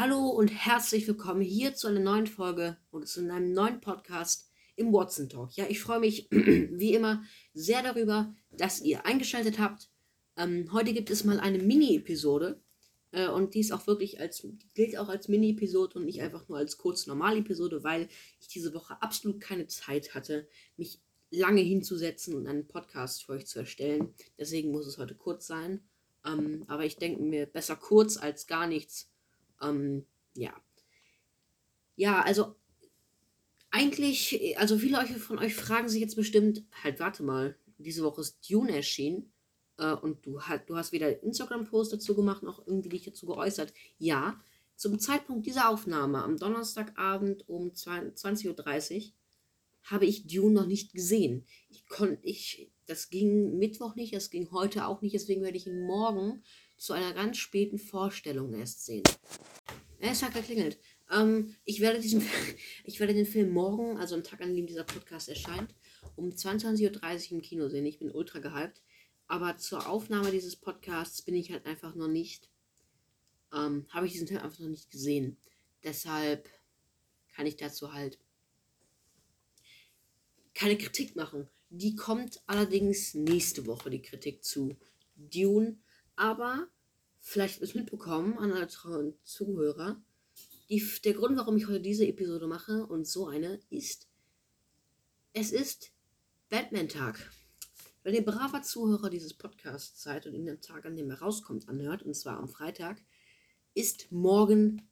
Hallo und herzlich willkommen hier zu einer neuen Folge und zu einem neuen Podcast im Watson Talk. Ja, ich freue mich wie immer sehr darüber, dass ihr eingeschaltet habt. Ähm, heute gibt es mal eine Mini-Episode äh, und die ist auch wirklich als, gilt auch als Mini-Episode und nicht einfach nur als kurz Normal-Episode, weil ich diese Woche absolut keine Zeit hatte, mich lange hinzusetzen und einen Podcast für euch zu erstellen. Deswegen muss es heute kurz sein. Ähm, aber ich denke mir, besser kurz als gar nichts. Ähm, ja. Ja, also eigentlich, also viele von euch fragen sich jetzt bestimmt, halt, warte mal, diese Woche ist Dune erschienen äh, und du, hat, du hast weder Instagram-Post dazu gemacht, noch irgendwie dich dazu geäußert. Ja, zum Zeitpunkt dieser Aufnahme, am Donnerstagabend um 20.30 Uhr, habe ich Dune noch nicht gesehen. Ich konnte, ich, das ging Mittwoch nicht, das ging heute auch nicht, deswegen werde ich ihn morgen zu einer ganz späten Vorstellung erst sehen. Es hat geklingelt. Ähm, ich, werde diesen, ich werde den Film morgen, also am Tag, an dem dieser Podcast erscheint, um 22.30 Uhr im Kino sehen. Ich bin ultra gehypt. Aber zur Aufnahme dieses Podcasts bin ich halt einfach noch nicht, ähm, habe ich diesen Film einfach noch nicht gesehen. Deshalb kann ich dazu halt keine Kritik machen. Die kommt allerdings nächste Woche, die Kritik zu Dune. Aber vielleicht es mitbekommen an alle Zuhörer. Die, der Grund, warum ich heute diese Episode mache und so eine, ist, es ist Batman-Tag. Wenn ihr braver Zuhörer dieses Podcasts seid und ihn am Tag, an dem er rauskommt, anhört, und zwar am Freitag, ist morgen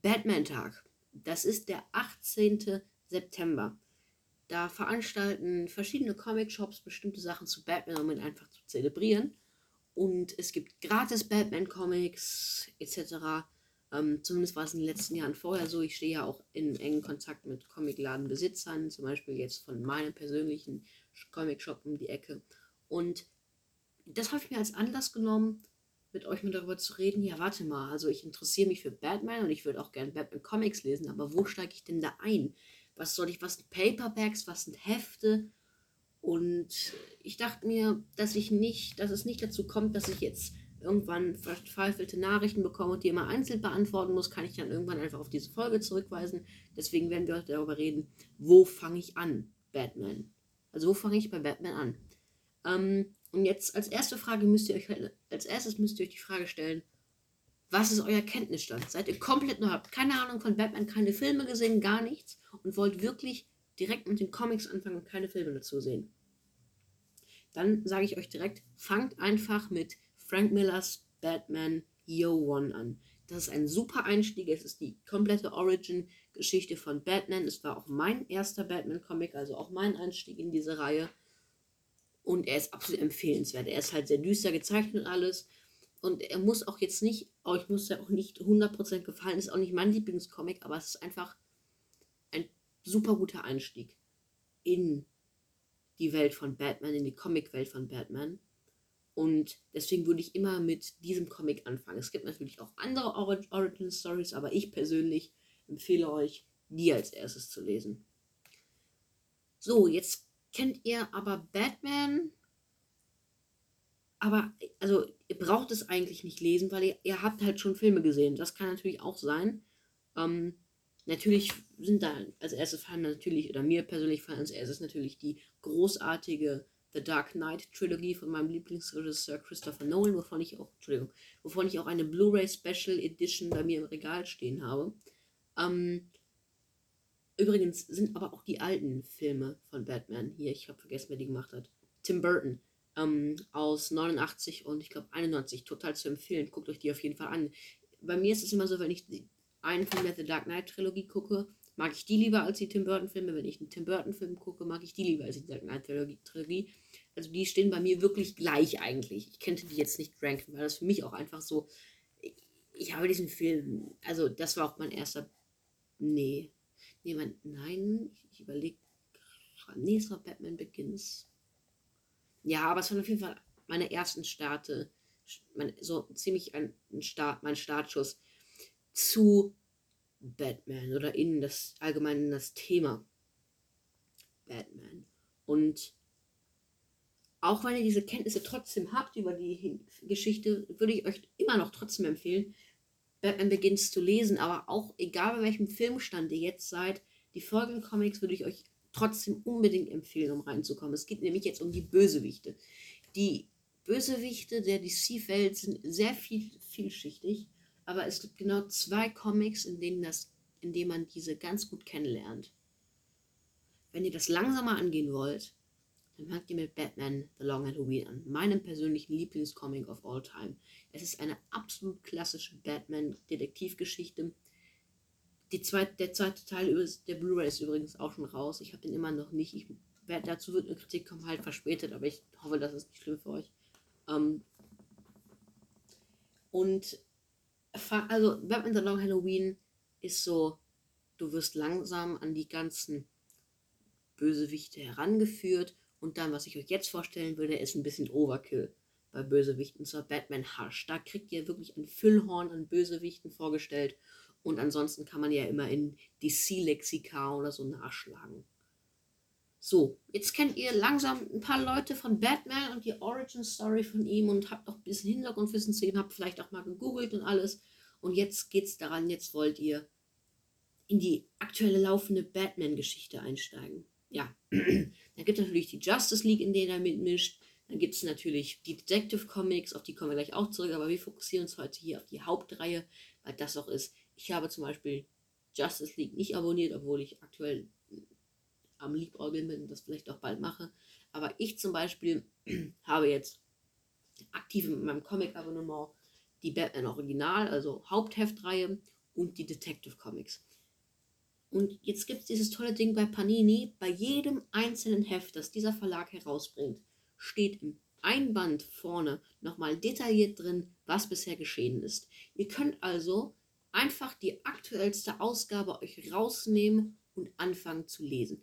Batman-Tag. Das ist der 18. September. Da veranstalten verschiedene Comic-Shops bestimmte Sachen zu Batman, um ihn einfach zu zelebrieren. Und es gibt gratis Batman-Comics etc. Ähm, zumindest war es in den letzten Jahren vorher so. Ich stehe ja auch in engen Kontakt mit Comicladenbesitzern, zum Beispiel jetzt von meinem persönlichen Comic-Shop um die Ecke. Und das habe ich mir als Anlass genommen, mit euch mal darüber zu reden. Ja, warte mal, also ich interessiere mich für Batman und ich würde auch gerne Batman Comics lesen, aber wo steige ich denn da ein? Was soll ich, was sind Paperbacks, was sind Hefte? Und ich dachte mir, dass ich nicht, dass es nicht dazu kommt, dass ich jetzt irgendwann verzweifelte Nachrichten bekomme und die immer einzeln beantworten muss, kann ich dann irgendwann einfach auf diese Folge zurückweisen. Deswegen werden wir heute darüber reden, wo fange ich an, Batman? Also wo fange ich bei Batman an? Ähm, und jetzt als erste Frage müsst ihr euch, als erstes müsst ihr euch die Frage stellen, was ist euer Kenntnisstand? Seid ihr komplett neu, habt keine Ahnung von Batman, keine Filme gesehen, gar nichts und wollt wirklich direkt mit den Comics anfangen und keine Filme dazu sehen? Dann sage ich euch direkt, fangt einfach mit Frank Millers Batman Year One an. Das ist ein super Einstieg. Es ist die komplette Origin-Geschichte von Batman. Es war auch mein erster Batman-Comic, also auch mein Einstieg in diese Reihe. Und er ist absolut empfehlenswert. Er ist halt sehr düster gezeichnet alles. Und er muss auch jetzt nicht, euch muss ja auch nicht 100% gefallen. Ist auch nicht mein Lieblingscomic, aber es ist einfach ein super guter Einstieg in die Welt von Batman, in die Comic-Welt von Batman. Und deswegen würde ich immer mit diesem Comic anfangen. Es gibt natürlich auch andere Origin Stories, aber ich persönlich empfehle euch, die als erstes zu lesen. So, jetzt kennt ihr aber Batman. Aber, also, ihr braucht es eigentlich nicht lesen, weil ihr, ihr habt halt schon Filme gesehen. Das kann natürlich auch sein. Ähm, natürlich sind da als erstes fallen natürlich, oder mir persönlich fallen als erstes natürlich die großartige The Dark Knight Trilogie von meinem Lieblingsregisseur Christopher Nolan, wovon ich auch, Entschuldigung, wovon ich auch eine Blu-ray Special Edition bei mir im Regal stehen habe. Ähm, übrigens sind aber auch die alten Filme von Batman hier, ich habe vergessen, wer die gemacht hat. Tim Burton ähm, aus 89 und ich glaube 91, total zu empfehlen. Guckt euch die auf jeden Fall an. Bei mir ist es immer so, wenn ich einen Film der The Dark Knight Trilogie gucke, mag ich die lieber als die Tim Burton-Filme. Wenn ich einen Tim Burton-Film gucke, mag ich die lieber als die Dark Knight-Trilogie. Also die stehen bei mir wirklich gleich eigentlich. Ich könnte die jetzt nicht ranken, weil das für mich auch einfach so. Ich, ich habe diesen Film, also das war auch mein erster. Nee. Nee, mein, nein, ich, ich überlege. Nee, es war Batman Begins. Ja, aber es waren auf jeden Fall meine ersten Starte. Mein, so ziemlich ein, ein Start, mein Startschuss zu Batman oder in das allgemein in das Thema Batman. Und auch wenn ihr diese Kenntnisse trotzdem habt über die Geschichte, würde ich euch immer noch trotzdem empfehlen, Batman Begins zu lesen, aber auch egal bei welchem Filmstand ihr jetzt seid, die folgenden Comics würde ich euch trotzdem unbedingt empfehlen, um reinzukommen. Es geht nämlich jetzt um die Bösewichte. Die Bösewichte der DC-Welt sind sehr viel, vielschichtig, aber es gibt genau zwei Comics, in denen, das, in denen man diese ganz gut kennenlernt. Wenn ihr das langsamer angehen wollt, dann fangt ihr mit Batman The Long Halloween an, meinem persönlichen Lieblingscomic of all time. Es ist eine absolut klassische Batman-Detektivgeschichte. Zweit, der zweite Teil der Blu-ray ist übrigens auch schon raus. Ich habe den immer noch nicht. Ich, dazu wird eine Kritik kommen, halt verspätet, aber ich hoffe, das ist nicht schlimm für euch. Ähm, und also Batman The Long Halloween ist so, du wirst langsam an die ganzen Bösewichte herangeführt und dann, was ich euch jetzt vorstellen würde, ist ein bisschen Overkill bei Bösewichten, zwar Batman Hush. Da kriegt ihr wirklich ein Füllhorn an Bösewichten vorgestellt und ansonsten kann man ja immer in DC-Lexika oder so nachschlagen. So, jetzt kennt ihr langsam ein paar Leute von Batman und die Origin Story von ihm und habt auch ein bisschen Hintergrundwissen zu ihm, habt vielleicht auch mal gegoogelt und alles. Und jetzt geht's daran, jetzt wollt ihr in die aktuelle laufende Batman-Geschichte einsteigen. Ja, dann gibt es natürlich die Justice League, in der er mitmischt. Dann gibt es natürlich die Detective Comics, auf die kommen wir gleich auch zurück, aber wir fokussieren uns heute hier auf die Hauptreihe, weil das auch ist. Ich habe zum Beispiel Justice League nicht abonniert, obwohl ich aktuell am Liebäugeln bin und das vielleicht auch bald mache. Aber ich zum Beispiel habe jetzt aktiv mit meinem Comic-Abonnement die Batman Original, also Hauptheftreihe und die Detective Comics. Und jetzt gibt es dieses tolle Ding bei Panini. Bei jedem einzelnen Heft, das dieser Verlag herausbringt, steht im Einband vorne nochmal detailliert drin, was bisher geschehen ist. Ihr könnt also einfach die aktuellste Ausgabe euch rausnehmen und anfangen zu lesen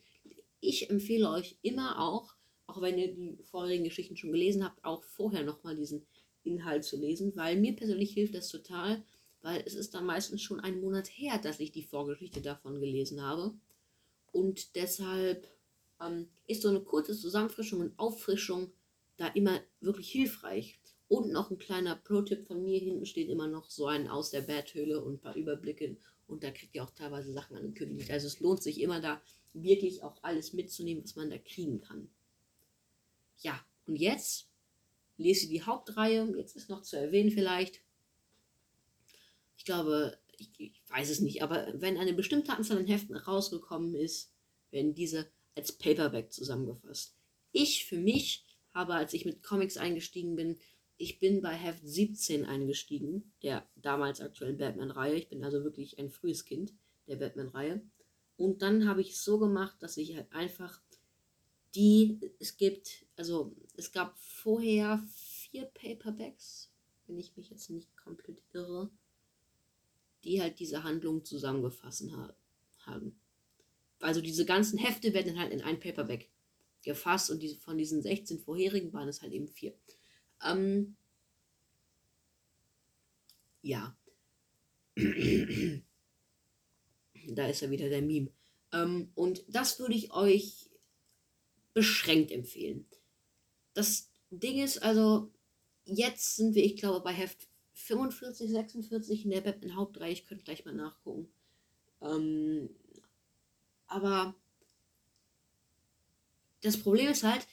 ich empfehle euch immer auch, auch wenn ihr die vorherigen Geschichten schon gelesen habt, auch vorher nochmal diesen Inhalt zu lesen, weil mir persönlich hilft das total, weil es ist dann meistens schon einen Monat her, dass ich die Vorgeschichte davon gelesen habe. Und deshalb ähm, ist so eine kurze Zusammenfrischung und Auffrischung da immer wirklich hilfreich. Und noch ein kleiner Pro-Tipp von mir, hinten steht immer noch so ein aus der Betthöhle und ein paar Überblicke. Und da kriegt ihr auch teilweise Sachen angekündigt. Also es lohnt sich immer da wirklich auch alles mitzunehmen, was man da kriegen kann. Ja, und jetzt lese die Hauptreihe. Jetzt ist noch zu erwähnen vielleicht. Ich glaube, ich, ich weiß es nicht, aber wenn eine bestimmte Anzahl an Heften rausgekommen ist, werden diese als Paperback zusammengefasst. Ich für mich habe, als ich mit Comics eingestiegen bin, ich bin bei Heft 17 eingestiegen, der damals aktuellen Batman-Reihe. Ich bin also wirklich ein frühes Kind der Batman-Reihe. Und dann habe ich es so gemacht, dass ich halt einfach die, es gibt, also es gab vorher vier Paperbacks, wenn ich mich jetzt nicht komplett irre, die halt diese Handlung zusammengefasst haben. Also diese ganzen Hefte werden halt in ein Paperback gefasst und diese, von diesen 16 vorherigen waren es halt eben vier. Ähm, ja. Da ist ja wieder der Meme. Ähm, und das würde ich euch beschränkt empfehlen. Das Ding ist also, jetzt sind wir, ich glaube, bei Heft 45, 46 in der Batman Hauptreihe. Ich könnte gleich mal nachgucken. Ähm, aber das Problem ist halt,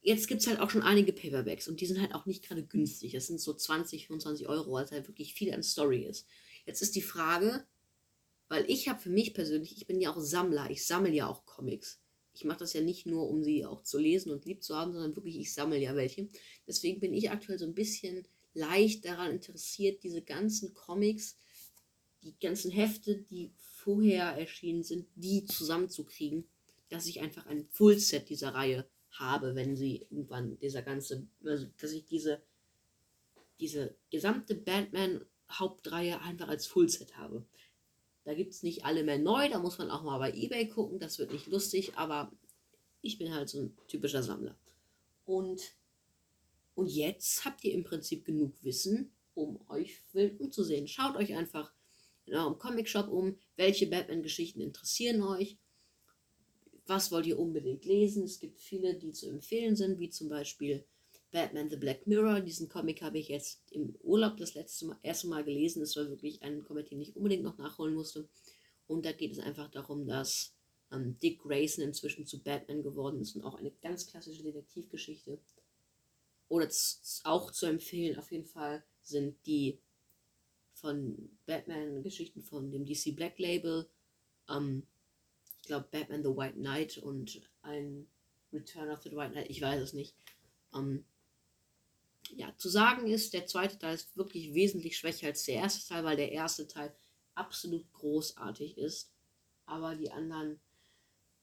jetzt gibt es halt auch schon einige Paperbacks und die sind halt auch nicht gerade günstig. Das sind so 20, 25 Euro, weil es halt wirklich viel an Story ist. Jetzt ist die Frage, weil ich habe für mich persönlich, ich bin ja auch Sammler, ich sammle ja auch Comics. Ich mache das ja nicht nur, um sie auch zu lesen und lieb zu haben, sondern wirklich, ich sammle ja welche. Deswegen bin ich aktuell so ein bisschen leicht daran interessiert, diese ganzen Comics, die ganzen Hefte, die vorher erschienen sind, die zusammenzukriegen, dass ich einfach ein Fullset dieser Reihe habe, wenn sie irgendwann dieser ganze, also dass ich diese, diese gesamte Batman-Hauptreihe einfach als Fullset habe. Da gibt es nicht alle mehr neu, da muss man auch mal bei eBay gucken, das wird nicht lustig, aber ich bin halt so ein typischer Sammler. Und, und jetzt habt ihr im Prinzip genug Wissen, um euch wild umzusehen. Schaut euch einfach in eurem Comic-Shop um, welche Batman-Geschichten interessieren euch, was wollt ihr unbedingt lesen. Es gibt viele, die zu empfehlen sind, wie zum Beispiel Batman the Black Mirror. Diesen Comic habe ich jetzt im Urlaub das letzte Mal, erste Mal gelesen. Es war wirklich ein Comic, den ich unbedingt noch nachholen musste. Und da geht es einfach darum, dass ähm, Dick Grayson inzwischen zu Batman geworden ist und auch eine ganz klassische Detektivgeschichte. Oder auch zu empfehlen, auf jeden Fall, sind die von Batman-Geschichten von dem DC Black Label. Ähm, ich glaube, Batman the White Knight und ein Return of the White Knight, ich weiß es nicht. Ähm, ja, zu sagen ist, der zweite Teil ist wirklich wesentlich schwächer als der erste Teil, weil der erste Teil absolut großartig ist. Aber die anderen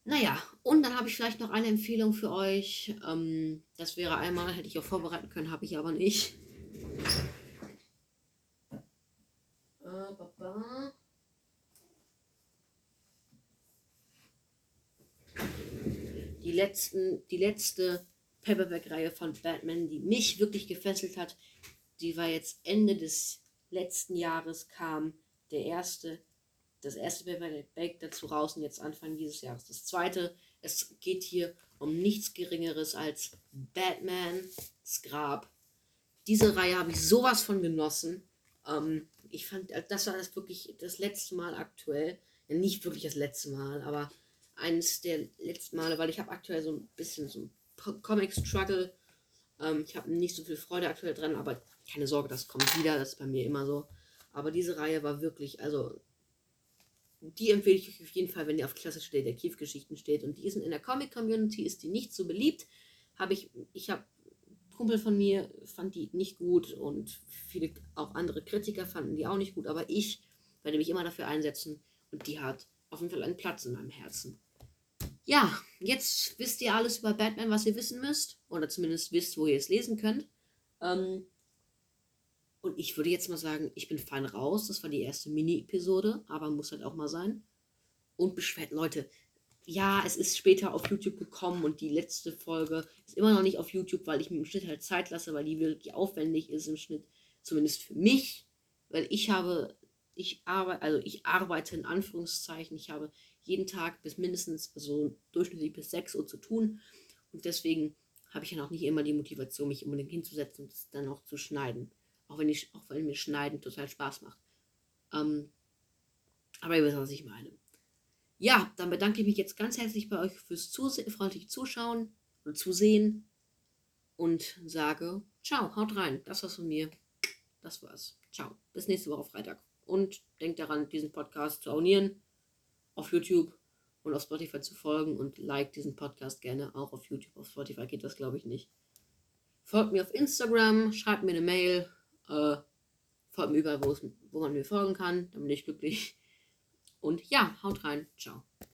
naja, und dann habe ich vielleicht noch eine Empfehlung für euch. Ähm, das wäre einmal, hätte ich auch vorbereiten können, habe ich aber nicht. Äh, die, letzten, die letzte Paperback-Reihe von Batman, die mich wirklich gefesselt hat, die war jetzt Ende des letzten Jahres, kam der erste das erste Paperback dazu raus und jetzt Anfang dieses Jahres das zweite. Es geht hier um nichts Geringeres als Batman Grab. Diese Reihe habe ich sowas von genossen. Ähm, ich fand, das war das wirklich das letzte Mal aktuell. Ja, nicht wirklich das letzte Mal, aber eines der letzten Male, weil ich habe aktuell so ein bisschen so ein Comic-Struggle. Ähm, ich habe nicht so viel Freude aktuell dran, aber keine Sorge, das kommt wieder. Das ist bei mir immer so. Aber diese Reihe war wirklich, also die empfehle ich euch auf jeden Fall, wenn ihr auf klassische Detektivgeschichten steht. Und die sind in der Comic-Community, ist die nicht so beliebt. Habe ich, ich habe Kumpel von mir fand die nicht gut und viele auch andere Kritiker fanden die auch nicht gut, aber ich werde mich immer dafür einsetzen und die hat auf jeden Fall einen Platz in meinem Herzen. Ja, jetzt wisst ihr alles über Batman, was ihr wissen müsst. Oder zumindest wisst, wo ihr es lesen könnt. Ähm, und ich würde jetzt mal sagen, ich bin fein raus. Das war die erste Mini-Episode, aber muss halt auch mal sein. Und beschwert, Leute, ja, es ist später auf YouTube gekommen und die letzte Folge ist immer noch nicht auf YouTube, weil ich mir im Schnitt halt Zeit lasse, weil die wirklich aufwendig ist im Schnitt. Zumindest für mich, weil ich habe, ich arbeite, also ich arbeite in Anführungszeichen, ich habe jeden Tag bis mindestens, also durchschnittlich bis 6 Uhr zu tun. Und deswegen habe ich ja noch nicht immer die Motivation, mich unbedingt hinzusetzen und es dann auch zu schneiden. Auch wenn, ich, auch wenn mir Schneiden total Spaß macht. Ähm, aber ihr wisst, was ich meine. Ja, dann bedanke ich mich jetzt ganz herzlich bei euch fürs Zuse freundliche Zuschauen und Zusehen und sage Ciao, haut rein. Das war's von mir. Das war's. Ciao. Bis nächste Woche Freitag. Und denkt daran, diesen Podcast zu abonnieren auf YouTube und auf Spotify zu folgen und like diesen Podcast gerne auch auf YouTube. Auf Spotify geht das, glaube ich, nicht. Folgt mir auf Instagram, schreibt mir eine Mail. Äh, folgt mir überall, wo man mir folgen kann. Dann bin ich glücklich. Und ja, haut rein. Ciao.